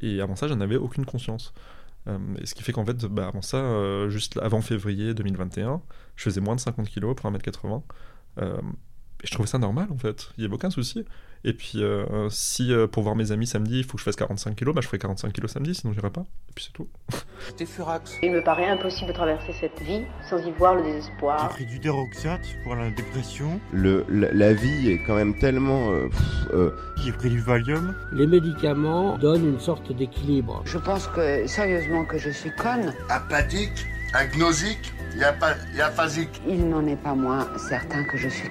et avant ça, j'en avais aucune conscience. et ce qui fait qu'en fait, bah, avant ça, juste avant février 2021, je faisais moins de 50 kg pour 1m80. Et je trouvais ça normal en fait, il n'y avait aucun souci. Et puis, euh, si euh, pour voir mes amis samedi, il faut que je fasse 45 kilos, bah, je ferai 45 kilos samedi, sinon j'irai pas. Et puis c'est tout. T'es furax. Il me paraît impossible de traverser cette vie sans y voir le désespoir. J'ai pris du déroxate pour la dépression. Le, la, vie est quand même tellement. Euh, J'ai pris du Valium. Les médicaments donnent une sorte d'équilibre. Je pense que, sérieusement, que je suis conne. Apathique, agnosique, aphasique. Il n'en est pas moins certain que je suis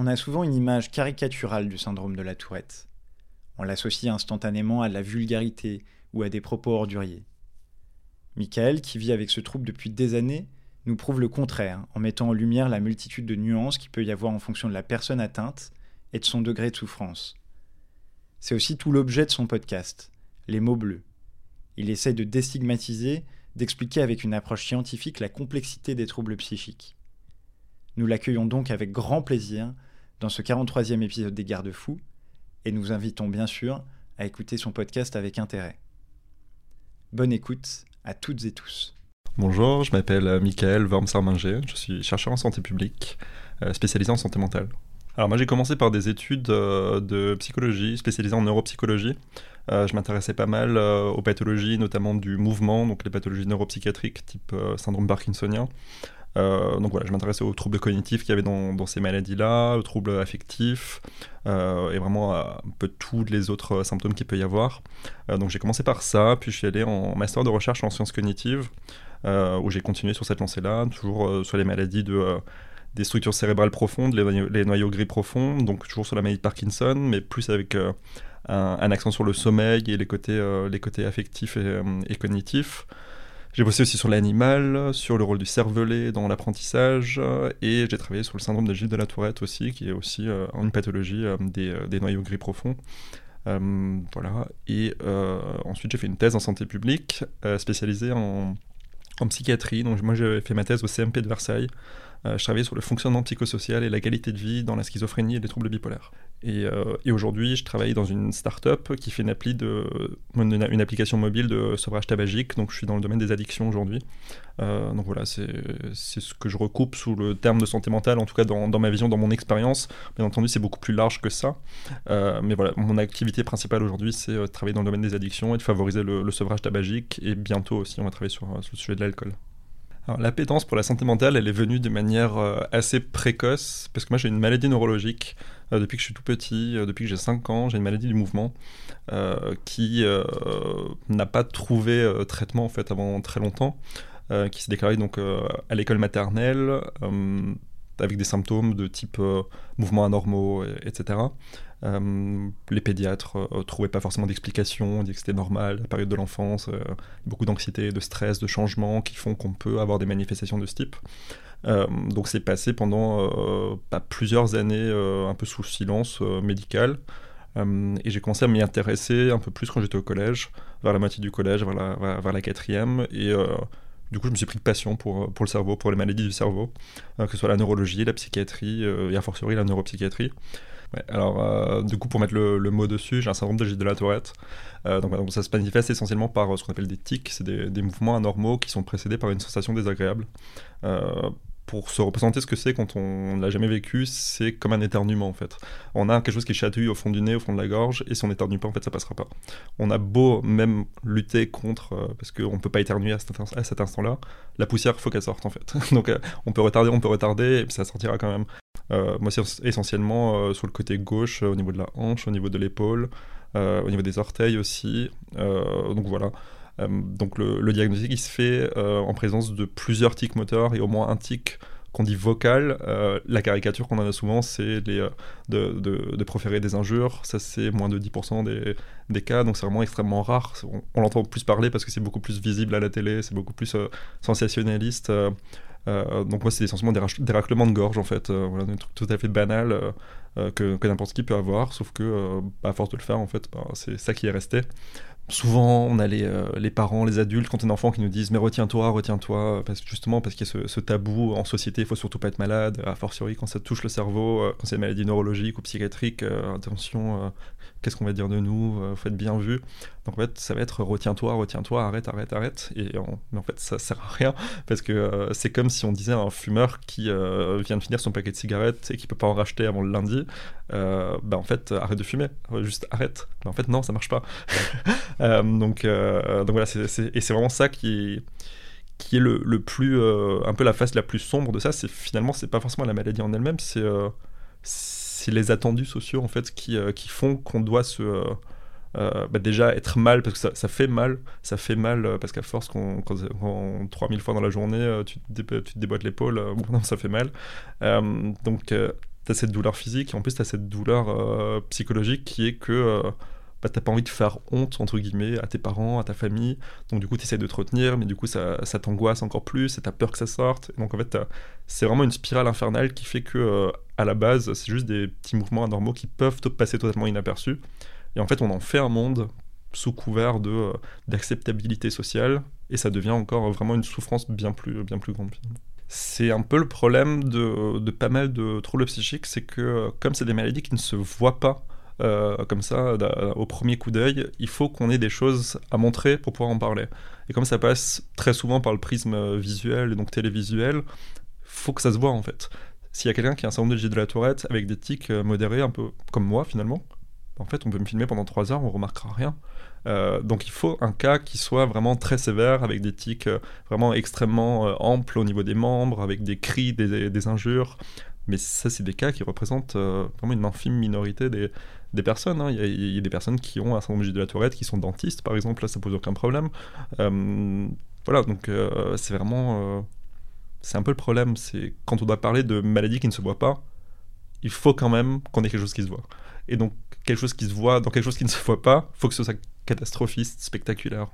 On a souvent une image caricaturale du syndrome de la tourette. On l'associe instantanément à la vulgarité ou à des propos orduriers. Michael, qui vit avec ce trouble depuis des années, nous prouve le contraire en mettant en lumière la multitude de nuances qu'il peut y avoir en fonction de la personne atteinte et de son degré de souffrance. C'est aussi tout l'objet de son podcast, Les mots bleus. Il essaie de déstigmatiser, d'expliquer avec une approche scientifique la complexité des troubles psychiques. Nous l'accueillons donc avec grand plaisir dans ce 43e épisode des Garde-Fous, et nous invitons bien sûr à écouter son podcast avec intérêt. Bonne écoute à toutes et tous. Bonjour, je m'appelle euh, Michael Worms-Arminger, je suis chercheur en santé publique, euh, spécialisé en santé mentale. Alors moi j'ai commencé par des études euh, de psychologie, spécialisées en neuropsychologie. je m'intéressais pas mal aux pathologies, notamment du mouvement, donc les pathologies neuropsychiatriques type syndrome parkinsonien. Euh, donc voilà, je m'intéressais aux troubles cognitifs qu'il y avait dans, ces maladies-là, aux troubles affectifs, euh, et vraiment à un peu tous les autres symptômes qu'il peut y avoir. Euh, donc j'ai commencé par ça, puis je suis allé en master de recherche en sciences cognitives, où j'ai continué sur cette lancée-là, toujours sur les maladies de des structures cérébrales profondes, les noyaux, gris profonds, donc toujours sur la maladie de Parkinson, mais plus avec un, accent sur le sommeil et les côtés affectifs et cognitifs. J'ai bossé aussi sur l'animal, sur le rôle du cervelet dans l'apprentissage, et j'ai travaillé sur le syndrome de Gilles de la Tourette aussi, qui est aussi euh, une pathologie euh, euh, des, noyaux gris profonds. voilà. Et ensuite, j'ai fait une thèse en santé publique spécialisée en, en psychiatrie. Donc, moi, j'ai fait ma thèse au CMP de Versailles. Euh, je travaillais sur le fonctionnement psychosocial et la qualité de vie dans la schizophrénie et les troubles bipolaires. Et, euh, aujourd'hui, je travaille dans une start-up qui fait une, application mobile de sevrage tabagique. Donc, je suis dans le domaine des addictions aujourd'hui. Euh, donc voilà, c'est ce que je recoupe sous le terme de santé mentale, en tout cas dans, ma vision, dans mon expérience. Bien entendu, c'est beaucoup plus large que ça. mais voilà, mon activité principale aujourd'hui, c'est de travailler dans le domaine des addictions et de favoriser le, sevrage tabagique. Et bientôt aussi, on va travailler sur le sujet de l'alcool. L'appétence pour la santé mentale, elle est venue de manière euh, assez précoce, parce que moi j'ai une maladie neurologique euh, depuis que je suis tout petit, euh, depuis que j'ai 5 ans, j'ai une maladie du mouvement qui n'a pas trouvé traitement en fait avant très longtemps, qui s'est déclarée donc à l'école maternelle avec des symptômes de type mouvements anormaux, etc. Euh, les pédiatres euh, trouvaient pas forcément d'explication, on dit que c'était normal, la période de l'enfance, euh, beaucoup d'anxiété, de stress, de changement qui font qu'on peut avoir des manifestations de ce type. donc c'est passé pendant plusieurs années un peu sous silence médical. et j'ai commencé à m'y intéresser un peu plus quand j'étais au collège, vers la moitié du collège, vers la, la quatrième. Et du coup, je me suis pris de passion pour, pour le cerveau, pour les maladies du cerveau, que ce soit la neurologie, la psychiatrie, et a fortiori la neuropsychiatrie alors, euh, du coup, pour mettre le, mot dessus, j'ai un syndrome de Gilles de la Tourette. Euh, donc, ça se manifeste essentiellement par euh, ce qu'on appelle des tics, c'est des, mouvements anormaux qui sont précédés par une sensation désagréable. Pour se représenter ce que c'est quand on ne l'a jamais vécu, c'est comme un éternuement en fait. On a quelque chose qui chatouille au fond du nez, au fond de la gorge, et si on éternue pas, en fait, ça passera pas. On a beau même lutter contre, parce qu'on ne peut pas éternuer à cet, instant-là, la poussière, faut qu'elle sorte en fait. Donc on peut retarder, on peut retarder, et puis ça sortira quand même. Euh, moi, c'est essentiellement euh, sur le côté gauche, euh, au niveau de la hanche, au niveau de l'épaule, au niveau des orteils aussi. donc voilà. Donc le, diagnostic, il se fait en présence de plusieurs tics moteurs et au moins un tic qu'on dit vocal, la caricature qu'on en a souvent, c'est de, proférer des injures. Ça, c'est moins de 10% des, des, cas, donc c'est vraiment extrêmement rare. On, l'entend plus parler parce que c'est beaucoup plus visible à la télé, c'est beaucoup plus sensationnaliste. Euh, donc moi c'est essentiellement des, des, raclements de gorge en fait, euh, voilà, des trucs tout à fait banals euh, que, n'importe qui peut avoir, sauf que à force de le faire en fait, bah, c'est ça qui est resté souvent on a les, les, parents, les adultes quand on est enfant qui nous disent mais retiens-toi, retiens-toi, parce, justement parce qu'il y a ce, tabou en société, il faut surtout pas être malade, a fortiori quand ça touche le cerveau, quand c'est une maladie neurologique ou psychiatrique, attention, qu'est-ce qu'on va dire de nous, euh, faut être bien vu. En fait, ça va être retiens-toi, retiens-toi, arrête, arrête, arrête. Et en, mais en fait, ça sert à rien parce que euh, c'est comme si on disait à un fumeur qui euh, vient de finir son paquet de cigarettes et qui peut pas en racheter avant le lundi, bah en fait, arrête de fumer, juste arrête. Mais en fait, non, ça marche pas. donc, donc voilà, et c'est vraiment ça qui qui est le, plus un peu la face la plus sombre de ça c'est finalement c'est pas forcément la maladie en elle-même c'est c'est les attendus sociaux en fait qui, euh, qui font qu'on doit se euh, euh, bah, déjà être mal parce que ça, fait mal ça fait mal parce qu'à force qu'on quand, 3000 fois dans la journée tu te, tu te déboîtes l'épaule bon, ça fait mal donc tu as cette douleur physique et en plus tu as cette douleur psychologique qui est que bah, t'as pas envie de faire honte entre guillemets à tes parents, à ta famille, donc du coup tu essaies de te retenir, mais du coup ça, t'angoisse encore plus et t'as peur que ça sorte. donc en fait c'est vraiment une spirale infernale qui fait que à la base, c'est juste des petits mouvements anormaux qui peuvent passer totalement inaperçus. Et en fait, on en fait un monde sous couvert de euh, d'acceptabilité sociale, et ça devient encore vraiment une souffrance bien plus, bien plus grande. C'est un peu le problème de, de, pas mal de troubles psychiques, c'est que euh, comme c'est des maladies qui ne se voient pas euh, comme ça au premier coup d'œil, il faut qu'on ait des choses à montrer pour pouvoir en parler. Et comme ça passe très souvent par le prisme visuel et donc télévisuel, faut que ça se voit en fait. S'il y a quelqu'un qui a un syndrome de G de la Tourette avec des tics euh, modérés, un peu comme moi finalement, en fait, on peut me filmer pendant 3 heures, on remarquera rien. Euh, donc il faut un cas qui soit vraiment très sévère, avec des tics euh, vraiment extrêmement amples au niveau des membres, avec des cris, des, injures. Mais ça, c'est des cas qui représentent vraiment une infime minorité des, personnes. Hein. Il, y a, des personnes qui ont un syndrome de la Tourette, qui sont dentistes, par exemple, là, ça pose aucun problème. voilà, donc c'est vraiment c'est un peu le problème. C'est quand on doit parler de maladies qui ne se voient pas, il faut quand même qu'on ait quelque chose qui se voit. Et donc, quelque chose qui se voit dans quelque chose qui ne se voit pas, faut que ce soit catastrophiste, spectaculaire.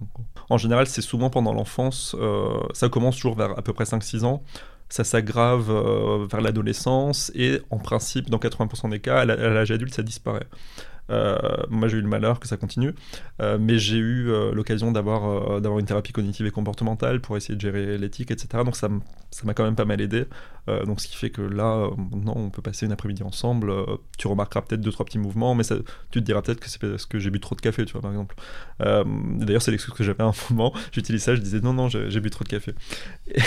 En général, c'est souvent pendant l'enfance, euh, ça commence toujours vers à peu près 5-6 ans, ça s'aggrave euh, vers l'adolescence, et en principe, dans 80% des cas, à l'âge adulte, ça disparaît. Euh, moi, j'ai eu le malheur que ça continue, euh, mais j'ai eu euh, l'occasion d'avoir d'avoir une thérapie cognitive et comportementale pour essayer de gérer l'éthique, etc. Donc ça m'a quand même pas mal aidé. donc ce qui fait que là, maintenant, on peut passer une après-midi ensemble. tu remarqueras peut-être deux trois petits mouvements, mais tu te diras peut-être que c'est parce que j'ai bu trop de café, tu vois, par exemple. D'ailleurs, c'est l'excuse que j'avais à un moment. J'utilise ça, je disais non, non, j'ai bu trop de café. Et...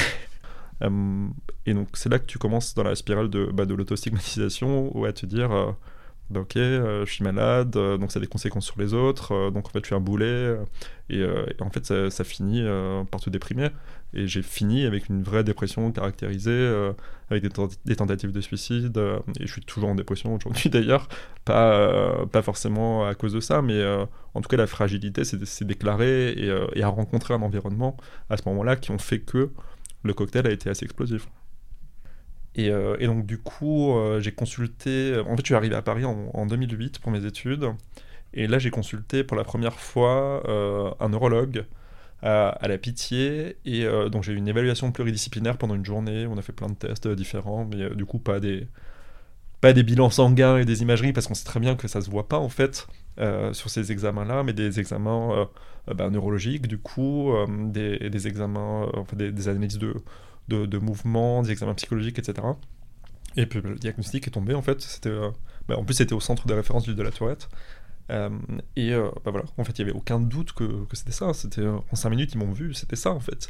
et donc c'est là que tu commences dans la spirale de, bah, de l'autostigmatisation, ou à te dire ok, euh, je suis malade, euh, donc ça a des conséquences sur les autres, euh, donc en fait je suis un boulet, et, en fait ça, finit par te déprimer. Et j'ai fini avec une vraie dépression caractérisée, avec des, tentatives de suicide, et je suis toujours en dépression aujourd'hui d'ailleurs, pas, pas forcément à cause de ça, mais en tout cas la fragilité s'est déclarée et, et a rencontré un environnement à ce moment-là qui ont fait que le cocktail a été assez explosif. Euh, et, donc du coup, euh, j'ai consulté. En fait, je suis arrivé à Paris en, 2008 pour mes études. Et là, j'ai consulté pour la première fois euh, un neurologue à, la Pitié. Et donc j'ai eu une évaluation pluridisciplinaire pendant une journée. On a fait plein de tests différents, mais du coup pas des pas des bilans sanguins et des imageries parce qu'on sait très bien que ça se voit pas en fait sur ces examens-là, mais des examens bah, neurologiques du coup, des, examens, enfin, des, analyses de de, mouvements, des psychologiques, etc. Et puis le diagnostic est tombé en fait. Euh, bah, en plus, c'était au centre de référence de la Tourette. Euh, et euh, bah voilà, en fait, il n'y avait aucun doute que, que c'était ça. C'était en 5 minutes, ils m'ont vu, c'était ça en fait.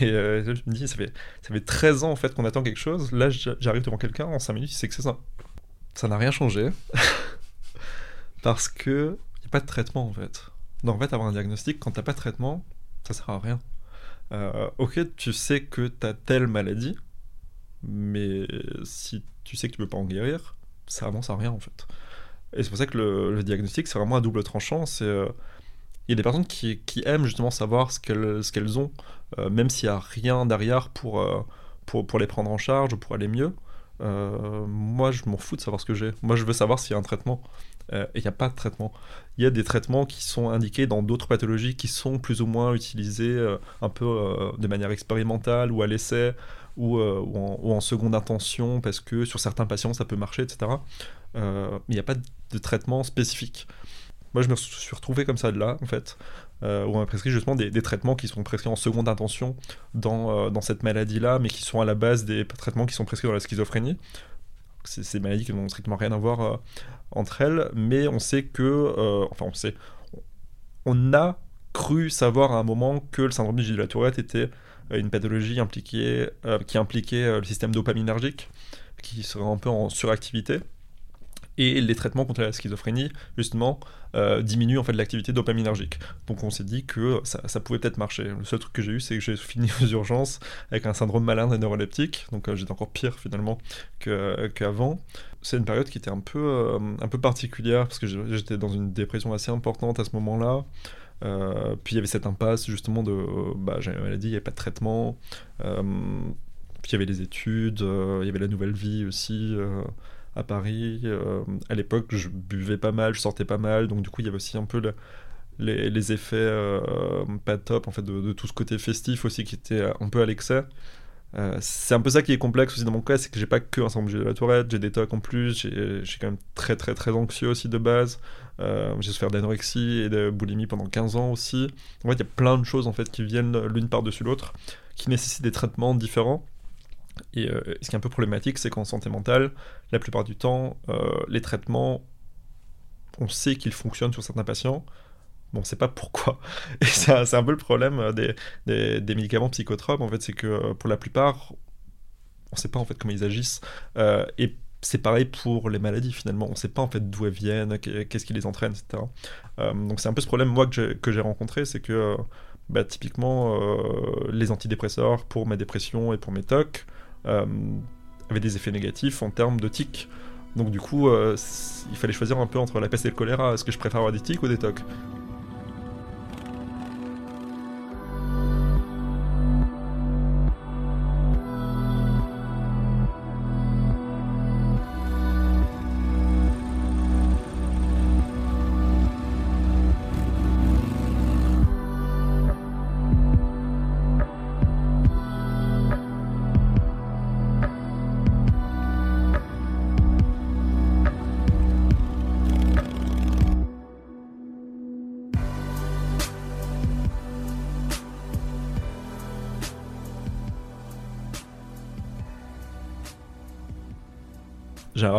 Et je me dis, ça fait, ça fait 13 ans en fait qu'on attend quelque chose. Là, j'arrive devant quelqu'un, en 5 minutes, il sait que c'est ça. Ça n'a rien changé. Parce que n'y a pas de traitement en fait. Donc en fait, avoir un diagnostic, quand t'as pas de traitement, ça sert à rien. Euh, ok, tu sais que tu as telle maladie, mais si tu sais que tu peux pas en guérir, ça avance à rien en fait. Et c'est pour ça que le, diagnostic, c'est vraiment un double tranchant. Euh, il y a des personnes qui, aiment justement savoir ce qu'elles ont, euh, même s'il n'y a rien derrière pour, pour, les prendre en charge ou pour aller mieux. Moi, je m'en fous de savoir ce que j'ai. Moi, je veux savoir s'il y a un traitement. Euh, il n'y a pas de traitement. Il y a des traitements qui sont indiqués dans d'autres pathologies qui sont plus ou moins utilisés euh, un peu de manière expérimentale ou à l'essai ou, en, seconde intention parce que sur certains patients ça peut marcher, etc. mais il n'y a pas de traitement spécifique. Moi, je me suis retrouvé comme ça de là, en fait, euh, où on m'a prescrit justement des, traitements qui sont prescrits en seconde intention dans, euh, dans cette maladie-là, mais qui sont à la base des traitements qui sont prescrits dans la schizophrénie. C'est ces maladies qui n'ont strictement rien à voir euh, entre elles, mais on sait que, enfin, on sait, on a cru savoir à un moment que le syndrome du la Tourette était une pathologie impliquée, qui impliquait le système dopaminergique, qui serait un peu en suractivité et les traitements contre la schizophrénie, justement, euh, diminuent en fait l'activité dopaminergique. Donc on s'est dit que ça, pouvait peut-être marcher. Le seul truc que j'ai eu, c'est que j'ai fini aux urgences avec un syndrome malin des neuroleptiques, donc euh, j'étais encore pire finalement qu'avant. c'est une période qui était un peu, euh, un peu particulière, parce que j'étais dans une dépression assez importante à ce moment-là. puis il y avait cette impasse justement de bah, j'ai une maladie, il n'y avait pas de traitement. puis il y avait les études, il y avait la nouvelle vie aussi à Paris. Euh, à l'époque, je buvais pas mal, je sortais pas mal, donc du coup, il y avait aussi un peu les, effets euh, pas top en fait de, tout ce côté festif aussi qui était un peu à l'excès. Euh, c'est un peu ça qui est complexe aussi dans mon cas, c'est que j'ai pas que un syndrome de la tourette, j'ai des tocs en plus, j'ai quand même très très très anxieux aussi de base, j'ai souffert d'anorexie et de boulimie pendant 15 ans aussi. En fait, il y a plein de choses en fait qui viennent l'une par-dessus l'autre, qui nécessitent des traitements différents. Et euh, ce qui est un peu problématique, c'est qu'en santé mentale, la plupart du temps, euh, les traitements, on sait qu'ils fonctionnent sur certains patients, mais on ne sait pas pourquoi. Et c'est un, peu le problème euh, des, des, médicaments psychotropes, en fait, c'est que pour la plupart, on ne sait pas en fait comment ils agissent. et c'est pareil pour les maladies finalement, on ne sait pas en fait d'où elles viennent, qu'est-ce qui les entraîne, etc. donc c'est un peu ce problème moi que j'ai rencontré, c'est que bah, typiquement les antidépresseurs pour ma dépression et pour mes tocs, euh, avait des effets négatifs en termes de tics. Donc du coup, euh, il fallait choisir un peu entre la peste et le choléra. Est-ce que je préfère avoir des tics ou des tocs?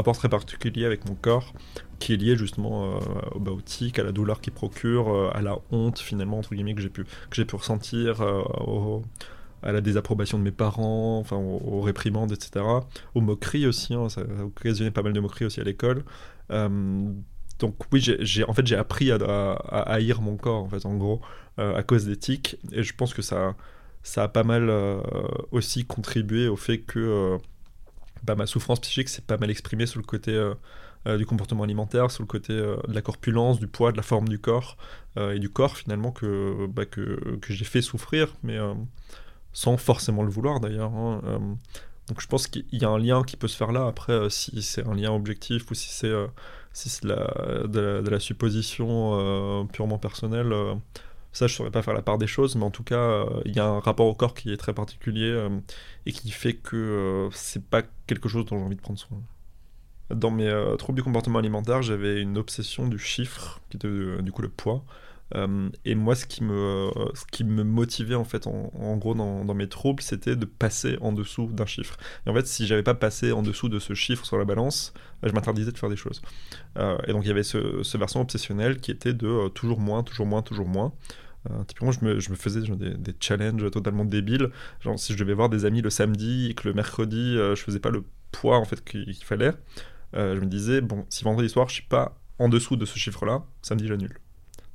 Rapport très particulier avec mon corps qui est lié justement euh, au bautique, à la douleur qu'il procure, euh, à la honte finalement entre guillemets que j'ai pu que j'ai pu ressentir, euh, à la désapprobation de mes parents, enfin aux, réprimandes, etc. Aux moqueries aussi, hein, ça a occasionné pas mal de moqueries aussi à l'école. donc oui, j'ai en fait j'ai appris à, haïr mon corps en fait en gros à cause d'éthique et je pense que ça ça a pas mal aussi contribué au fait que bah, ma souffrance psychique s'est pas mal exprimée sur le côté euh, euh, du comportement alimentaire, sur le côté euh, de la corpulence, du poids, de la forme du corps et du corps finalement que, bah, que, que j'ai fait souffrir, mais sans forcément le vouloir d'ailleurs. Hein, donc je pense qu'il y a un lien qui peut se faire là. Après, si c'est un lien objectif ou si c'est si de, de, la, supposition purement personnelle, ça, je saurais pas faire la part des choses, mais en tout cas, euh, il y a un rapport au corps qui est très particulier euh, et qui fait que euh, c'est pas quelque chose dont j'ai envie de prendre soin. Dans mes troubles du comportement alimentaire, j'avais une obsession du chiffre, qui était du coup le poids. Et moi, ce qui, me, ce qui me motivait en fait, en, gros, dans, mes troubles, c'était de passer en dessous d'un chiffre. Et en fait, si j'avais pas passé en dessous de ce chiffre sur la balance, je m'interdisais de faire des choses. et donc, il y avait ce, ce versant obsessionnel qui était de toujours moins, toujours moins, toujours moins. Euh, typiquement, je me, je me faisais des, challenges totalement débiles. Genre, si je devais voir des amis le samedi et que le mercredi, euh, je faisais pas le poids en fait qu'il fallait, euh, je me disais, bon, si vendredi soir, je suis pas en dessous de ce chiffre-là, samedi, j'annule.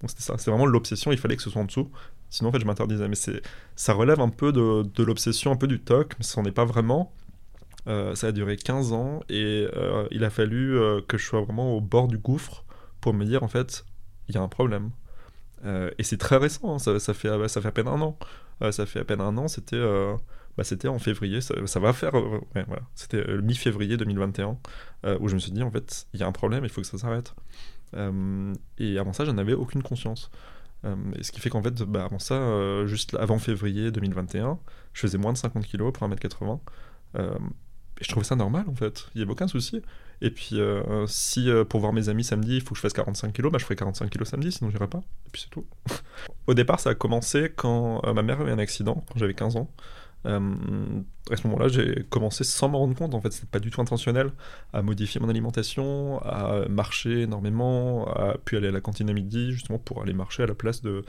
C'était ça, c'est vraiment l'obsession, il fallait que ce soit en dessous. Sinon, en fait, je m'interdisais. Mais c'est, ça relève un peu de, de l'obsession, un peu du toc, mais ça n'en est pas vraiment. ça a duré 15 ans et il a fallu que je sois vraiment au bord du gouffre pour me dire, en fait, il y a un problème. Euh, et c'est très récent, hein, ça, fait, ça fait à peine un an. Euh, ça fait à peine un an, c'était. Euh, bah, c'était en février, ça, va faire, euh, ouais, voilà, c'était euh, mi-février 2021, euh, où je me suis dit, en fait, il y a un problème, il faut que ça s'arrête. Euh, et avant ça, j'en avais aucune conscience. Euh, et ce qui fait qu'en fait, bah, avant ça, euh, juste avant février 2021, je faisais moins de 50 kg pour 1m80. Euh, et je trouvais ça normal en fait, il n'y avait aucun souci. Et puis si pour voir mes amis samedi, il faut que je fasse 45 kg, bah, je ferai 45 kg samedi, sinon j'irai pas. Et puis c'est tout. Au départ, ça a commencé quand ma mère a eu un accident, quand j'avais 15 ans. Euh, à ce moment-là, j'ai commencé sans m'en rendre compte, en fait, c'était pas du tout intentionnel, à modifier mon alimentation, à marcher énormément, à puis aller à la cantine à midi, justement pour aller marcher à la place de,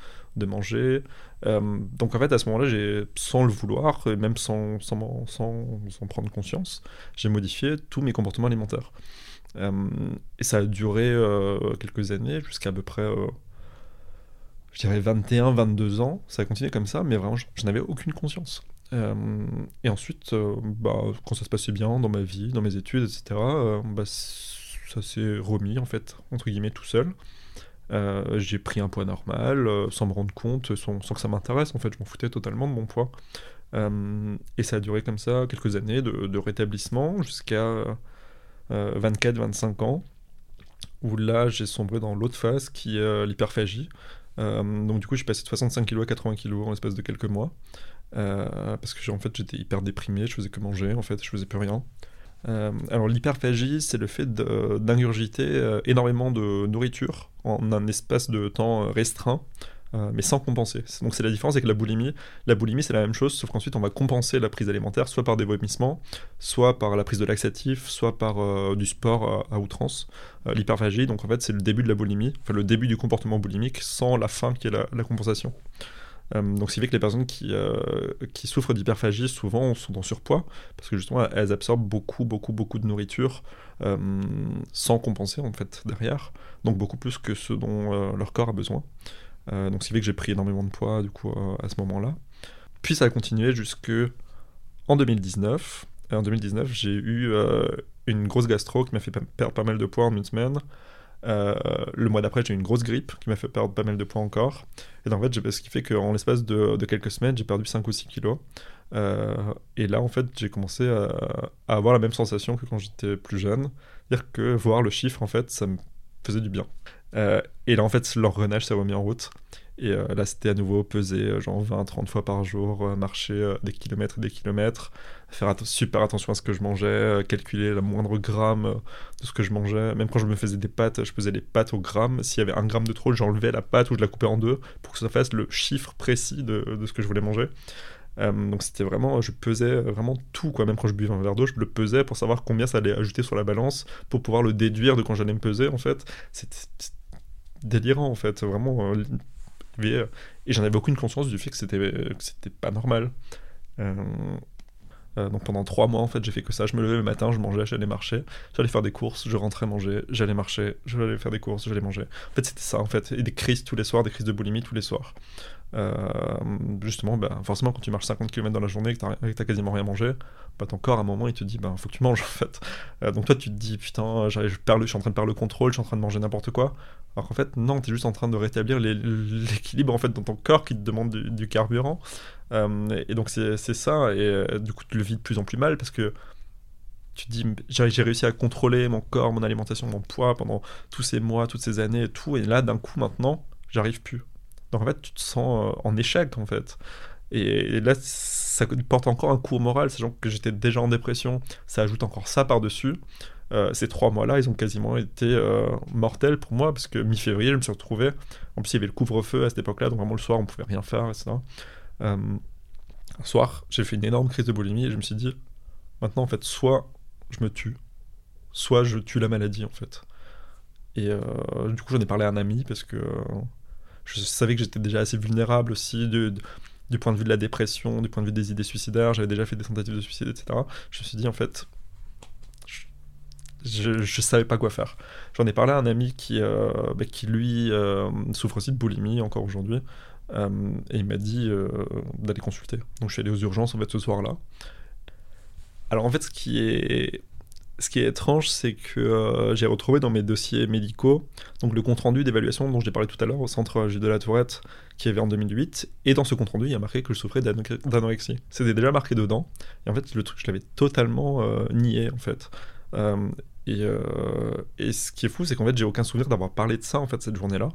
manger. Euh, donc en fait, à ce moment-là, j'ai, sans le vouloir, et même sans, sans, sans, sans prendre conscience, j'ai modifié tous mes comportemements alimentaires. Euh, et ça a duré quelques années, jusqu'à à peu près, je dirais 21, 22 ans. Ça a continué comme ça, mais vraiment, je n'avais aucune conscience. Euh, et ensuite, euh, bah, quand ça se passait bien dans ma vie, dans mes études, etc., euh, bah, ça s'est remis, en fait, entre guillemets, tout seul. J'ai pris un poids normal, sans me rendre compte, sans, que ça m'intéresse, en fait, je m'en foutais totalement de mon poids. Et ça a duré comme ça quelques années de, de rétablissement jusqu'à 24-25 ans, où là j'ai sombré dans l'autre phase qui est l'hyperphagie. Donc du coup, je suis passé de 65 kg à 80 kg en l'espace de quelques mois. Euh, parce que en fait j'étais hyper déprimé, je faisais que manger, en fait je faisais plus rien. Euh, alors l'hyperphagie, c'est le fait d'ingurgiter euh, énormément de nourriture en un espace de temps restreint, mais sans compenser. Donc c'est la différence avec la boulimie. La boulimie c'est la même chose, sauf qu'ensuite on va compenser la prise alimentaire soit par des vomissements, soit par la prise de laxatifs, soit par du sport à, outrance. L'hyperphagie, donc en fait c'est le début de la boulimie, enfin le début du comportement boulimique sans la fin qui est la compensation. Euh, donc, ce qui fait que les personnes qui, euh, qui souffrent d'hyperphagie, souvent, sont en surpoids, parce que justement, elles absorbent beaucoup, beaucoup, beaucoup de nourriture euh, sans compenser, en fait, derrière. Donc, beaucoup plus que ce dont leur corps a besoin. Donc, ce qui fait que j'ai pris énormément de poids, du coup, à ce moment-là. Puis, ça a continué jusque en 2019. Et en 2019, j'ai eu une grosse gastro qui m'a fait perdre pas mal de poids en une semaine. Euh, le mois d'après, j'ai eu une grosse grippe qui m'a fait perdre pas mal de poids encore. Et donc, en fait, ce qui fait qu'en l'espace de, quelques semaines, j'ai perdu 5 ou 6 kilos. Euh, et là, en fait, j'ai commencé à, à avoir la même sensation que quand j'étais plus jeune. C'est-à-dire que voir le chiffre, en fait, ça me faisait du bien. Euh, et là, en fait, l'engrenage s'est remis en route. Et euh, là, c'était à nouveau peser euh, genre 20-30 fois par jour, euh, marcher des kilomètres et des kilomètres, faire super attention à ce que je mangeais, calculer la moindre gramme de ce que je mangeais. Même quand je me faisais des pâtes, je pesais les pâtes au gramme. S'il y avait un gramme de trop, j'enlevais la pâte ou je la coupais en deux pour que ça fasse le chiffre précis de, ce que je voulais manger. Donc c'était vraiment, je pesais vraiment tout, quoi. Même quand je buvais un verre d'eau, je le pesais pour savoir combien ça allait ajouter sur la balance, pour pouvoir le déduire de quand j'allais me peser, en fait. C'était délirant, en fait. Vraiment. Avait- et j'en avais aucune conscience du fait que c'était que c'était pas normal. Euh, euh, donc pendant trois mois, en fait, j'ai fait que ça. Je me levais le matin, je mangeais, j'allais marcher, j'allais faire des courses, je rentrais manger, j'allais marcher, j'allais faire des courses, j'allais manger. En fait, c'était ça, en fait. Et des crises tous les soirs, des crises de boulimie tous les soirs. Euh, justement, bah, forcément, quand tu marches 50 km dans la journée et que t'as quasiment rien mangé, bah, ton corps, à un moment, il te dit, bah, faut que tu manges, en fait. Euh, donc toi, tu te dis, putain, je, je suis en train de perdre le contrôle, je suis en train de manger n'importe quoi. Alors qu'en fait, non, t'es juste en train de rétablir l'équilibre, en fait, dans ton corps qui te demande du, carburant. Euh, et donc, c'est ça. Et du coup, tu le vis de plus en plus mal parce que tu te dis, j'ai réussi à contrôler mon corps, mon alimentation, mon poids pendant tous ces mois, toutes ces années et tout. Et là, d'un coup, maintenant, j'arrive plus. Donc en fait, tu te sens euh, en échec en fait. Et, là, ça porte encore un coup moral, sachant que j'étais déjà en dépression. Ça ajoute encore ça par-dessus. Euh, ces trois mois-là, ils ont quasiment été euh, mortels pour moi, parce que mi-février, je me suis retrouvé. En plus, il y avait le couvre-feu à cette époque-là, donc vraiment le soir, on pouvait rien faire, etc. Euh, un soir, j'ai fait une énorme crise de boulimie et je me suis dit, maintenant, en fait, soit je me tue, soit je tue la maladie, en fait. Et du coup, j'en ai parlé à un ami parce que je savais que j'étais déjà assez vulnérable aussi du point de vue de la dépression, du point de vue des idées suicidaires. J'avais déjà fait des tentatives de suicide, etc. Je me suis dit, en fait, je, je savais pas quoi faire. J'en ai parlé à un ami qui, euh, bah, qui lui, euh, souffre aussi de boulimie encore aujourd'hui. Euh, et il m'a dit d'aller consulter. Donc je suis allé aux urgences en fait ce soir-là. Alors en fait, ce qui est ce qui est étrange, c'est que euh, j'ai retrouvé dans mes dossiers médicaux donc le compte-rendu d'évaluation dont j'ai parlé tout à l'heure au centre Gilles de la Tourette qui avait en 2008. Et dans ce compte-rendu, il y a marqué que je souffrais d'anorexie. C'était déjà marqué dedans. Et en fait, le truc, je l'avais totalement euh, nié, en fait. Euh, et, et, ce qui est fou, c'est qu'en fait, j'ai aucun souvenir d'avoir parlé de ça, en fait, cette journée-là.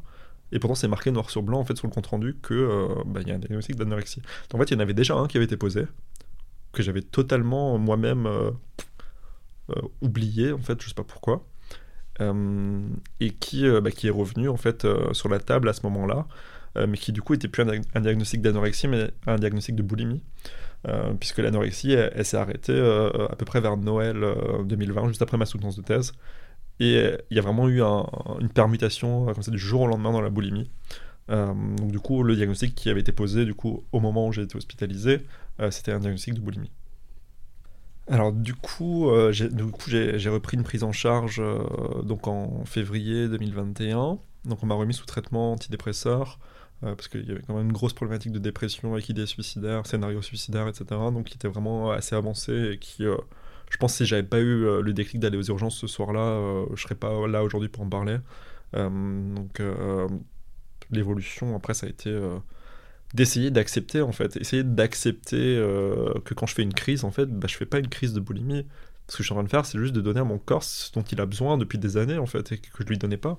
Et pourtant, c'est marqué noir sur blanc, en fait, sur le compte-rendu, que bah, il y a un diagnostic d'anorexie. En fait, il y en avait déjà un qui avait été posé, que j'avais totalement moi-même euh, oublié, en fait, je sais pas pourquoi, euh, et qui, euh, bah, qui est revenu en fait sur la table à ce moment-là, mais qui du coup était plus un, diagnostic d'anorexie, mais un diagnostic de boulimie. puisque l'anorexie, elle, s'est arrêtée à peu près vers Noël 2020, juste après ma soutenance de thèse. Et il y a vraiment eu une permutation comme ça du jour au lendemain dans la boulimie. donc du coup, le diagnostic qui avait été posé du coup au moment où j'ai été hospitalisé, c'était un diagnostic de boulimie. Alors du coup, euh, j'ai, repris une prise en charge euh, donc en février 2021. Donc on m'a remis sous traitement antidépresseur euh, parce qu'il y avait quand même une grosse problématique de dépression avec idées suicidaires, scénarios suicidaires, etc. Donc qui était vraiment assez avancé et qui, je pense, si j'avais pas eu le déclic d'aller aux urgences ce soir-là, je serais pas là aujourd'hui pour en parler. donc l'évolution après ça a été d'essayer d'accepter en fait, essayer d'accepter euh, que quand je fais une crise en fait, bah, je fais pas une crise de boulimie. Ce que je suis en train de faire, c'est juste de donner à mon corps ce dont il a besoin depuis des années en fait et que je lui donnais pas.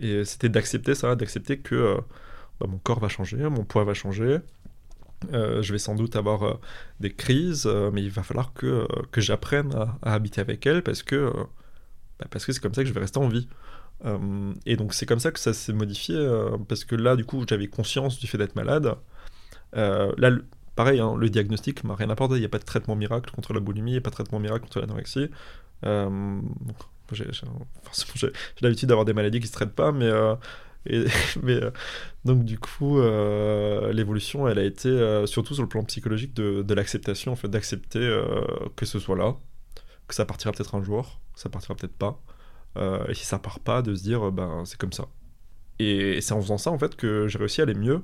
Et c'était d'accepter ça, d'accepter que euh, bah, mon corps va changer, mon poids va changer. Euh, je vais sans doute avoir des crises, mais il va falloir que, que j'apprenne à, habiter avec elles parce que bah, parce que c'est comme ça que je vais rester en vie. Euh, et donc c'est comme ça que ça s'est modifié, euh, parce que là, du coup, j'avais conscience du fait d'être malade. Euh, là, pareil, hein, le diagnostic m'a rien apporté. Il n'y a pas de traitement miracle contre la boulimie, il n'y a pas de traitement miracle contre l'anorexie. j'ai l'habitude d'avoir des maladies qui ne se traitent pas, mais, donc du coup, l'évolution, elle a été surtout sur le plan psychologique de, de l'acceptation, en fait, d'accepter que ce soit là, que ça partira peut-être un jour, que ça partira peut-être pas. Euh, et si ça part pas, de se dire, ben c'est comme ça. Et c'est en faisant ça, en fait, que j'ai réussi à aller mieux.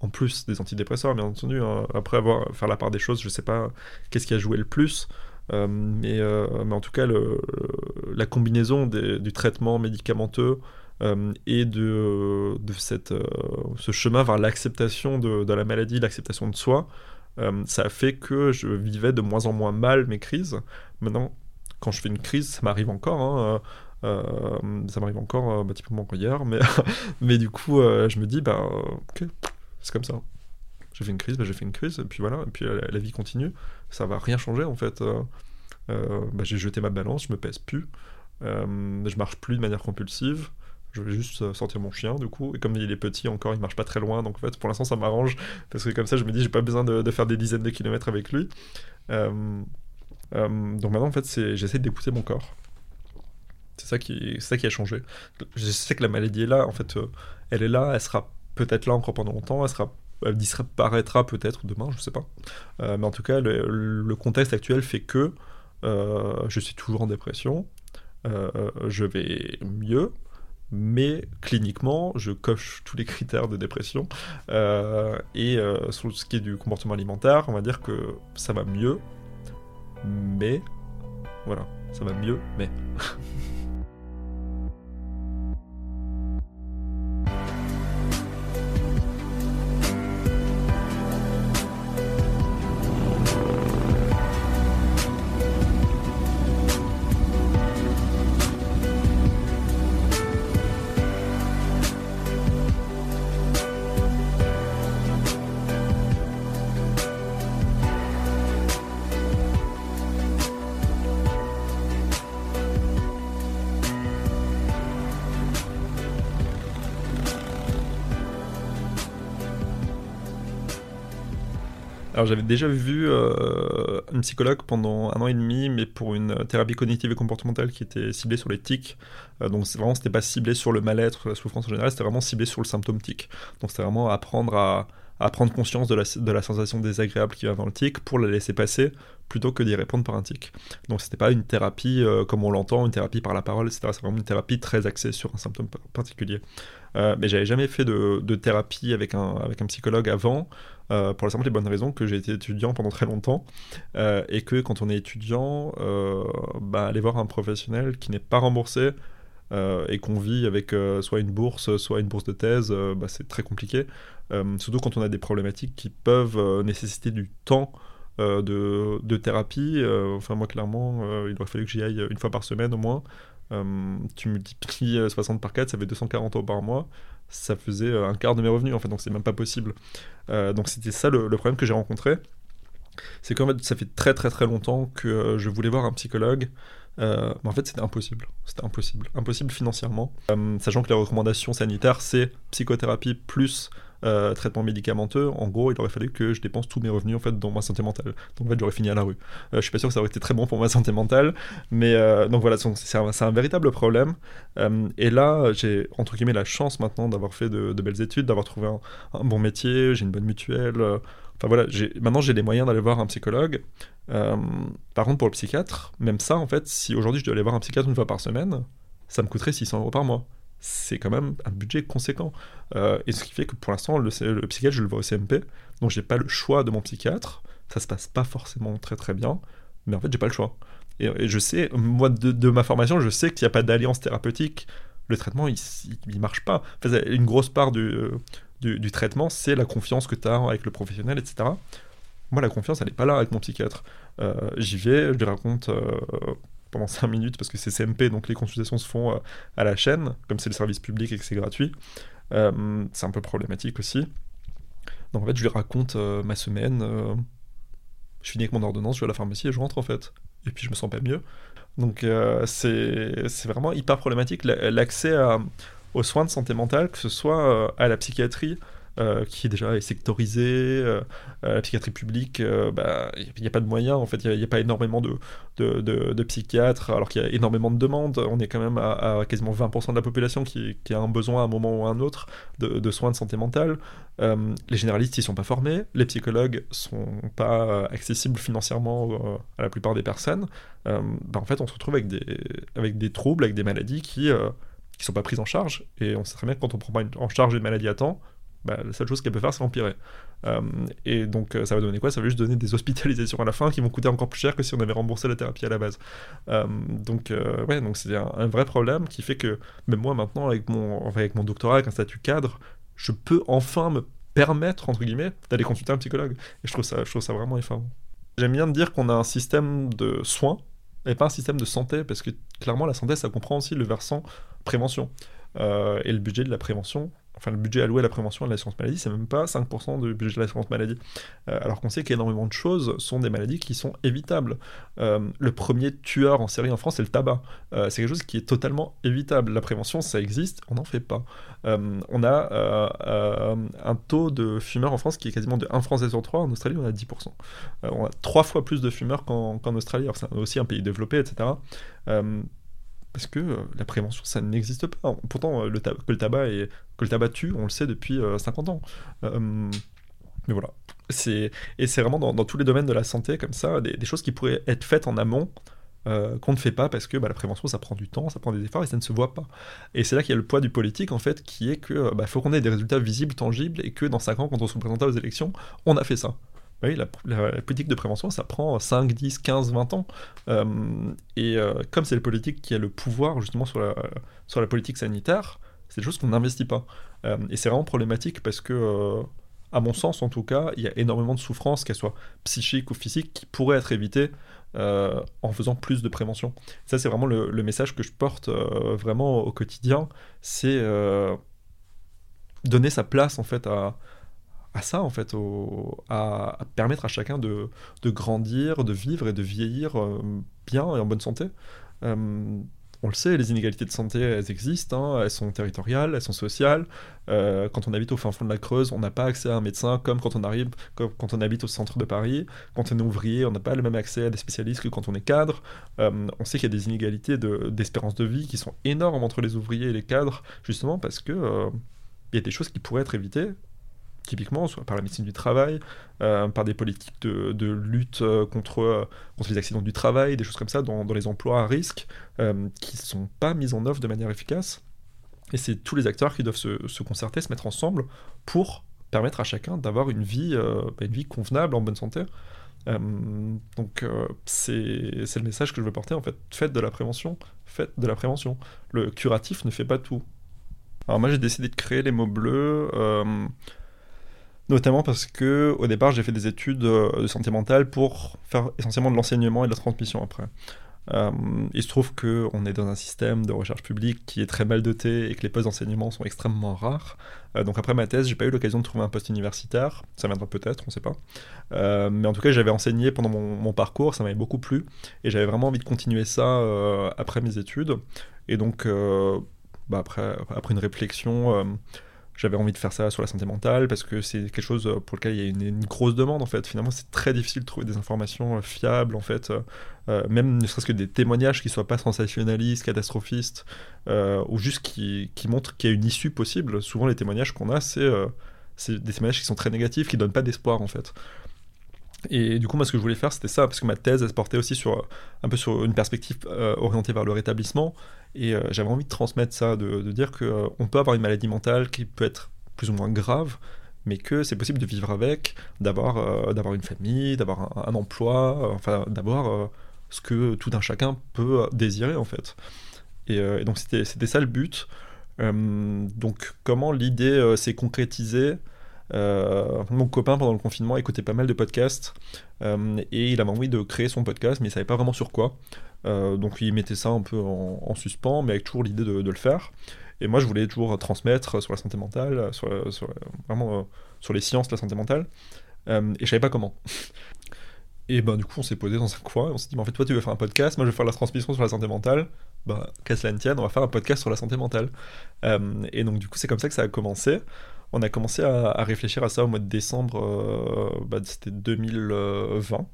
En plus des antidépresseurs, bien entendu. Hein. Après avoir faire la part des choses, je sais pas qu'est-ce qui a joué le plus. Euh, mais, euh, mais, en tout cas, le, la combinaison du traitement médicamenteux et de, de cette, ce chemin vers l'acceptation de, de, la maladie, l'acceptation de soi, ça a fait que je vivais de moins en moins mal mes crises. Maintenant, quand je fais une crise, ça m'arrive encore. Hein, euh, euh, ça m'arrive encore, euh, bah, typiquement hier, mais, mais du coup, je me dis, bah, ok, c'est comme ça. J'ai fait une crise, bah, j'ai fait une crise, et puis voilà, et puis la, vie continue. Ça va rien changer en fait. Bah, j'ai jeté ma balance, je me pèse plus, je marche plus de manière compulsive. Je vais juste sortir mon chien, du coup. Et comme il est petit encore, il marche pas très loin. Donc en fait, pour l'instant, ça m'arrange. Parce que comme ça, je me dis, j'ai pas besoin de, faire des dizaines de kilomètres avec lui. Donc maintenant, en fait, j'essaie d'écouter mon corps. C'est ça, qui, a changé. Je sais que la maladie est là, en fait, euh, elle est là, elle sera peut-être là encore pendant longtemps, elle, disparaîtra peut-être demain, je sais pas. Euh, mais en tout cas, le, contexte actuel fait que je suis toujours en dépression, je vais mieux, mais cliniquement, je coche tous les critères de dépression. et sur ce qui est du comportement alimentaire, on va dire que ça va mieux, mais voilà, ça va mieux, mais. Alors j'avais déjà vu euh, une psychologue pendant un an et demi, mais pour une thérapie cognitive et comportementale qui était ciblée sur les tics. Euh, donc vraiment, c'était pas ciblé sur le mal-être, la souffrance en général, c'était vraiment ciblé sur le symptôme tic. Donc c'était vraiment apprendre à, prendre conscience de la, de la, sensation désagréable qui va dans le tic pour la laisser passer, plutôt que d'y répondre par un tic. Donc c'était pas une thérapie euh, comme on l'entend, une thérapie par la parole, etc. C'est vraiment une thérapie très axée sur un symptôme particulier. Euh, mais j'avais jamais fait de, thérapie avec un, avec un psychologue avant, euh, pour la simple et bonne raison que j'ai été étudiant pendant très longtemps, et que quand on est étudiant, bah, aller voir un professionnel qui n'est pas remboursé, et qu'on vit avec soit une bourse, soit une bourse de thèse, bah, c'est très compliqué. surtout quand on a des problématiques qui peuvent nécessiter du temps euh, de, thérapie. Euh, enfin, moi, clairement, euh, il aurait fallu que j'y aille une fois par semaine au moins. tu multiplies 60 par 4, ça fait 240 euros par mois. Ça faisait un quart de mes revenus, en fait, donc c'est même pas possible. donc c'était ça le, problème que j'ai rencontré. C'est qu'en fait, ça fait très très très longtemps que je voulais voir un psychologue. mais en fait, c'était impossible. C'était impossible. Impossible financièrement. sachant que les recommandations sanitaires, c'est psychothérapie plus euh, traitement médicamenteux, en gros, il aurait fallu que je dépense tous mes revenus en fait dans ma santé mentale. Donc en fait, j'aurais fini à la rue. Euh, je suis pas sûr que ça aurait été très bon pour ma santé mentale, mais euh, donc voilà, c'est un, véritable problème. et là, j'ai entre guillemets la chance maintenant d'avoir fait de, belles études, d'avoir trouvé un, bon métier, j'ai une bonne mutuelle. Enfin voilà, maintenant j'ai les moyens d'aller voir un psychologue. par contre, pour le psychiatre, même ça, en fait, si aujourd'hui je dois aller voir un psychiatre une fois par semaine, ça me coûterait 600 euros par mois c'est quand même un budget conséquent. Euh, et ce qui fait que pour l'instant, le, psychiatre, je le vois au CMP, donc j'ai pas le choix de mon psychiatre. Ça se passe pas forcément très très bien, mais en fait, j'ai pas le choix. Et, je sais, moi, de, ma formation, je sais qu'il n'y a pas d'alliance thérapeutique. Le traitement, il, il, marche pas. une grosse part du, euh, du, traitement, c'est la confiance que tu as avec le professionnel, etc. Moi, la confiance, elle n'est pas là avec mon psychiatre. Euh, j'y vais, je lui raconte pendant 5 minutes parce que c'est CMP, donc les consultations se font euh, à la chaîne, comme c'est le service public et que c'est gratuit. Euh, c'est un peu problématique aussi. Donc en fait, je lui raconte euh, ma semaine. je finis avec mon ordonnance, je vais à la pharmacie et je rentre en fait. Et puis je me sens pas mieux. Donc c'est vraiment hyper problématique l'accès aux soins de santé mentale, que ce soit à la psychiatrie, euh, qui déjà est sectorisée. Euh, euh, la psychiatrie publique, bah, il n'y a pas de moyens, en fait, il n'y a, pas énormément de, de, psychiatres, alors qu'il y a énormément de demandes. On est quand même à, quasiment 20% de la population qui, a un besoin à un moment ou à un autre de, soins de santé mentale. les généralistes, ils sont pas formés. Les psychologues sont pas accessibles financièrement à la plupart des personnes. Bah, en fait, on se retrouve avec des, avec des troubles, avec des maladies qui qui sont pas prises en charge. Et on sait très bien que quand on prend pas en charge une maladie à temps, bah, la seule chose qu'elle peut faire, c'est empirer. Euh, et donc, euh, ça va donner quoi? Ça va juste donner des hospitalisations à la fin qui vont coûter encore plus cher que si on avait remboursé la thérapie à la base. Euh, donc, ouais, donc c'est un, vrai problème qui fait que même moi maintenant, avec mon, avec mon doctorat, avec un statut cadre, je peux enfin me permettre entre guillemets d'aller consulter un psychologue. Et je trouve ça, je trouve ça vraiment effarant. J'aime bien dire qu'on a un système de soins et pas un système de santé parce que clairement la santé ça comprend aussi le versant prévention. et le budget de la prévention, enfin le budget alloué à la prévention à l'assurance maladie, c'est même pas 5% du budget de l'assurance maladie. Euh, alors qu'on sait qu'énormément de choses sont des maladies qui sont évitables. Euh, le premier tueur en série en France, c'est le tabac. Euh, c'est quelque chose qui est totalement évitable. La prévention, ça existe, on n'en fait pas. on a un taux de fumeurs en France qui est quasiment de 1 Français sur 3. En Australie, on a 10%. on a trois fois plus de fumeurs qu'en Australie. Alors c'est aussi un pays développé, etc parce que euh, la prévention, ça n'existe pas. Pourtant, euh, que le tabac et que le tabac tue, on le sait depuis 50 euh, ans. mais voilà. Et c'est vraiment dans, tous les domaines de la santé comme ça, des, choses qui pourraient être faites en amont. qu'on ne fait pas parce que bah, la prévention ça prend du temps, ça prend des efforts et ça ne se voit pas. Et c'est là qu'il y a le poids du politique en fait qui est que bah, faut qu'on ait des résultats visibles, tangibles et que dans 5 ans quand on se présentera aux élections, on a fait ça. Bah oui, la, politique de prévention, ça prend 5, 10, 15, 20 ans. Euh, et euh, comme c'est le politique qui a le pouvoir justement sur la, sur la politique sanitaire, c'est des choses qu'on n'investit pas. Euh, et c'est vraiment problématique parce que, à mon sens en tout cas, il y a énormément de souffrances, qu'elles soient psychiques ou physiques, qui pourraient être évitées en faisant plus de prévention. Ça, c'est vraiment le, message que je porte vraiment au quotidien, c'est donner sa place en fait à à ça, en fait, à, permettre à chacun de, grandir, de vivre et de vieillir euh, bien et en bonne santé. Euh, on le sait, les inégalités de santé, elles existent, hein, elles sont territoriales, elles sont sociales. Euh, quand on habite au fin fond de la Creuse, on n'a pas accès à un médecin comme quand on arrive, quand on habite au centre de Paris. Quand on est ouvrier, on n'a pas le même accès à des spécialistes que quand on est cadre. on sait qu'il y a des inégalités d'espérance de, vie qui sont énormes entre les ouvriers et les cadres, justement parce que il y a des choses qui pourraient être évitées typiquement, soit par la médecine du travail, par des politiques de, lutte contre, contre, les accidents du travail, des choses comme ça, dans, les emplois à risque, qui ne sont pas mises en œuvre de manière efficace. Et c'est tous les acteurs qui doivent se, se, concerter, se mettre ensemble pour permettre à chacun d'avoir une vie, bah, une vie convenable, en bonne santé. donc c'est le message que je veux porter en fait. Faites de la prévention, faites de la prévention. Le curatif ne fait pas tout. Alors moi j'ai décidé de créer les mots bleus, euh, notamment parce que au départ j'ai fait des études euh, de santé mentale pour faire essentiellement de l'enseignement et de la transmission après. Euh, il se trouve qu'on est dans un système de recherche publique qui est très mal doté et que les postes d'enseignement sont extrêmement rares. donc après ma thèse, j'ai pas eu l'occasion de trouver un poste universitaire. Ça viendra peut-être, on sait pas. mais en tout cas, j'avais enseigné pendant mon, parcours, ça m'avait beaucoup plu et j'avais vraiment envie de continuer ça après mes études. Et donc bah, après, une réflexion, euh, j'avais envie de faire ça sur la santé mentale parce que c'est quelque chose pour lequel il y a une, grosse demande en fait. Finalement, c'est très difficile de trouver des informations euh, fiables en fait, euh, même ne serait-ce que des témoignages qui soient pas sensationnalistes, catastrophistes, ou juste qui, qui montrent qu'il y a une issue possible. Souvent, les témoignages qu'on a, c'est des témoignages qui sont très négatifs, qui donnent pas d'espoir en fait. Et du coup, moi, ce que je voulais faire, c'était ça, parce que ma thèse, elle se portait aussi sur un peu sur une perspective orientée vers le rétablissement. Et euh, j'avais envie de transmettre ça, de, dire qu'on euh, peut avoir une maladie mentale qui peut être plus ou moins grave, mais que c'est possible de vivre avec, d'avoir euh, une famille, d'avoir un, emploi, enfin d'avoir ce que tout un chacun peut désirer en fait. Et, donc c'était ça le but. donc comment l'idée s'est concrétisée? Mon copain pendant le confinement écoutait pas mal de podcasts et il avait envie de créer son podcast mais il savait pas vraiment sur quoi. Euh, donc il mettait ça un peu en, suspens, mais avec toujours l'idée de, le faire. Et moi, je voulais toujours transmettre sur la santé mentale, vraiment euh, sur les sciences de la santé mentale, euh, et je savais pas comment. Et ben du coup, on s'est posé dans un coin, et on s'est dit, en fait, toi, tu veux faire un podcast, moi, je vais faire la transmission sur la santé mentale. Ben, qu'à cela ne tienne, on va faire un podcast sur la santé mentale. et donc, du coup, c'est comme ça que ça a commencé. On a commencé à, réfléchir à ça au mois de décembre, bah, c'était 2020.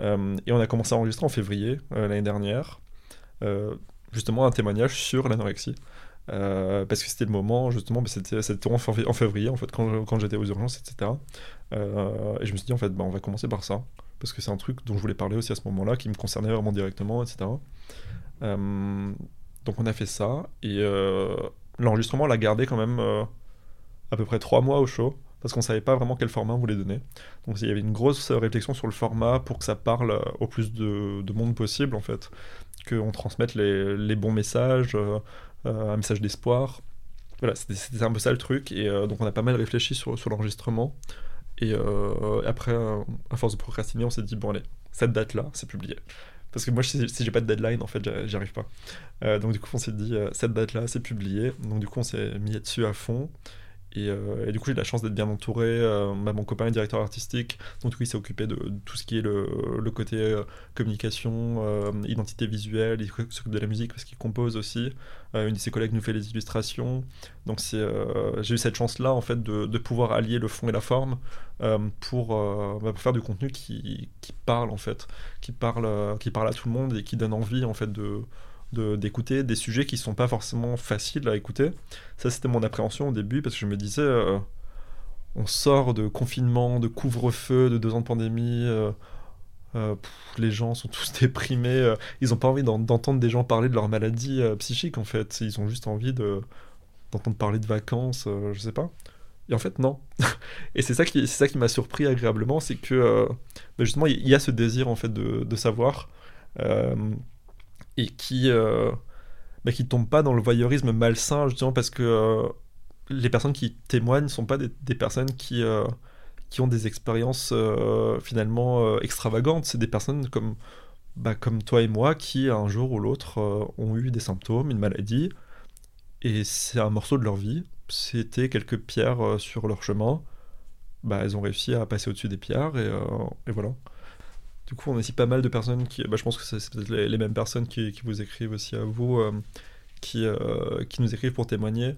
Euh, et on a commencé à enregistrer en février euh, l'année dernière, euh, justement un témoignage sur l'anorexie. parce que c'était le moment, justement, bah, c'était, en février, en fait, quand, quand j'étais aux urgences, etc. et je me suis dit, en fait, bah, on va commencer par ça, parce que c'est un truc dont je voulais parler aussi à ce moment-là, qui me concernait vraiment directement, etc. donc on a fait ça, et l'enregistrement, on l'a gardé quand même à peu près trois mois au show parce qu'on savait pas vraiment quel format on voulait donner. Donc il y avait une grosse réflexion sur le format pour que ça parle euh, au plus de, monde possible en fait, qu'on transmette les, bons messages, euh, euh, un message d'espoir. Voilà, c'était un peu ça le truc, et donc on a pas mal réfléchi sur, sur l'enregistrement. Et après, à force de procrastiner, on s'est dit, bon allez, cette date-là, c'est publié. Parce que moi, si, si j'ai pas de deadline, en fait, j'y arrive pas. donc du coup, on s'est dit, cette date-là, c'est publié. Donc du coup, on s'est mis dessus à fond. Euh, et, du coup, j'ai la chance d'être bien entouré. Euh, bah, mon copain est directeur artistique, donc il s'est occupé de, tout ce qui est le, côté euh, communication, identité visuelle. Il s'occupe de la musique parce qu'il compose aussi. une de ses collègues nous fait les illustrations. Donc j'ai eu cette chance-là en fait de, pouvoir allier le fond et la forme pour, bah, pour, faire du contenu qui, qui, parle en fait, qui parle, qui parle à tout le monde et qui donne envie en fait de d'écouter des sujets qui sont pas forcément faciles à écouter. Ça, c'était mon appréhension au début parce que je me disais, euh, on sort de confinement, de couvre-feu, de deux ans de pandémie. Euh, euh, les gens sont tous déprimés. ils ont pas envie d'entendre des gens parler de leur maladie psychique en fait. Ils ont juste envie de d'entendre parler de vacances, je sais pas. Et en fait, non. et c'est ça qui, qui m'a surpris agréablement, c'est que bah, justement, il y, a ce désir en fait de, de savoir et qui euh, bah, qui tombent pas dans le voyeurisme malsain justement parce que euh, les personnes qui témoignent ne sont pas des, personnes qui euh, qui ont des expériences finalement extravagantes. C'est des personnes comme bah, comme toi et moi qui un jour ou l'autre ont eu des symptômes une maladie et c'est un morceau de leur vie. C'était quelques pierres sur leur chemin. Bah, elles ont réussi à passer au-dessus des pierres et, et voilà du coup, on a aussi pas mal de personnes qui. Bah, je pense que c'est peut-être les, mêmes personnes qui, vous écrivent aussi à vous, euh, qui, euh, qui nous écrivent pour témoigner,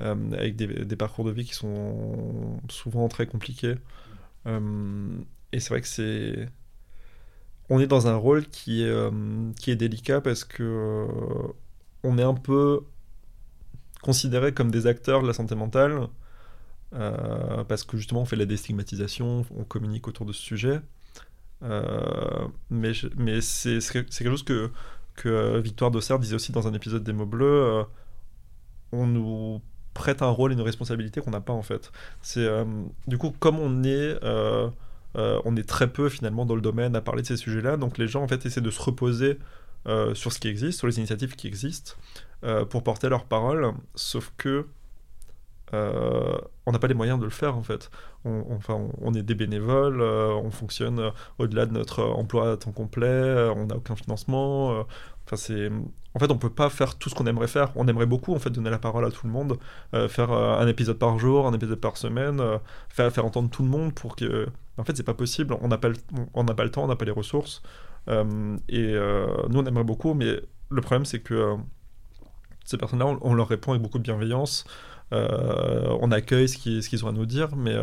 euh, avec des, parcours de vie qui sont souvent très compliqués. et c'est vrai que c'est. On est dans un rôle qui est, qui est délicat parce que on est un peu considéré comme des acteurs de la santé mentale. parce que justement on fait la déstigmatisation, on communique autour de ce sujet. Mais mais c'est quelque chose que, que Victoire Dosser disait aussi dans un épisode des mots bleus. on nous prête un rôle et une responsabilité qu'on n'a pas en fait. Du coup comme on est on est très peu finalement dans le domaine à parler de ces sujets-là, donc les gens en fait essaient de se reposer euh, sur ce qui existe, sur les initiatives qui existent, euh, pour porter leur parole, sauf que euh, on n'a pas les moyens de le faire en fait. On, enfin, on, est des bénévoles, on fonctionne au-delà de notre emploi à temps complet, on n'a aucun financement. enfin, c'est, en fait, on peut pas faire tout ce qu'on aimerait faire. On aimerait beaucoup en fait donner la parole à tout le monde, faire un épisode par jour, un épisode par semaine, faire, faire entendre tout le monde pour que. En fait, c'est pas possible. On n'a pas, on n'a pas le temps, on n'a pas les ressources. Euh, et euh, nous, on aimerait beaucoup, mais le problème, c'est que euh, ces personnes-là, on, leur répond avec beaucoup de bienveillance. On accueille ce qu'ils ont à nous dire, mais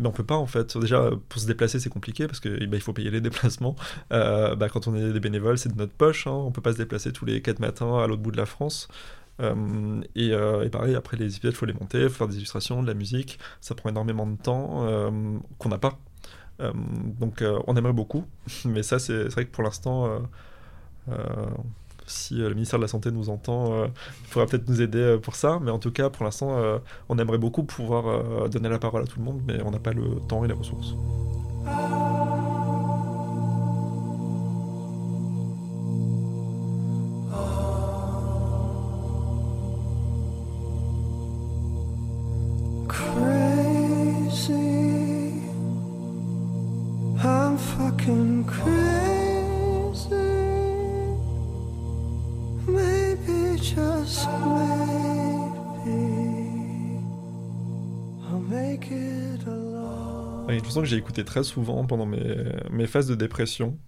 mais on peut pas en fait. Déjà, pour se déplacer, c'est compliqué parce qu'il bah, il faut payer les déplacements. bah, quand on est des bénévoles, c'est de notre poche. Hein. On peut pas se déplacer tous les 4 matins à l'autre bout de la France. et, pareil, après les épisodes, il faut les monter, faire des illustrations, de la musique. Ça prend énormément de temps qu'on n'a pas. Euh, donc euh, on aimerait beaucoup, mais ça c'est vrai que pour l'instant euh, si le ministère de la Santé nous entend, il faudra peut-être nous aider pour ça. Mais en tout cas, pour l'instant, on aimerait beaucoup pouvoir donner la parole à tout le monde, mais on n'a pas le temps et les ressources. Une chanson que j'ai écoutée très souvent pendant mes, mes phases de dépression,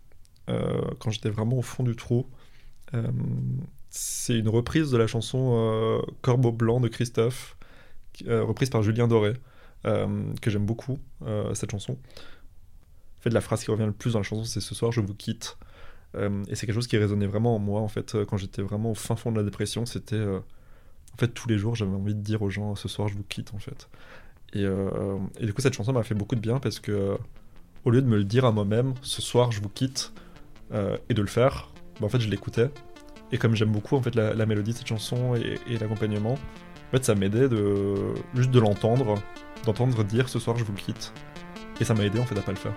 euh, quand j'étais vraiment au fond du trou. Euh, c'est une reprise de la chanson euh, Corbeau Blanc de Christophe, reprise par Julien Doré, que j'aime beaucoup, cette chanson. En fait, la phrase qui revient le plus dans la chanson, c'est Ce soir, je vous quitte. Et c'est quelque chose qui résonnait vraiment en moi, en fait, quand j'étais vraiment au fin fond de la dépression. C'était. en fait, tous les jours, j'avais envie de dire aux gens Ce soir, je vous quitte, en fait. Euh, et, du coup, cette chanson m'a fait beaucoup de bien parce que, au lieu de me le dire à moi-même, ce soir je vous quitte, euh, et de le faire, bah, en fait, je l'écoutais. Et comme j'aime beaucoup en fait la, mélodie de cette chanson et, et l'accompagnement, en fait, ça m'aidait de juste de l'entendre, d'entendre dire ce soir je vous quitte. Et ça m'a aidé en fait à pas le faire.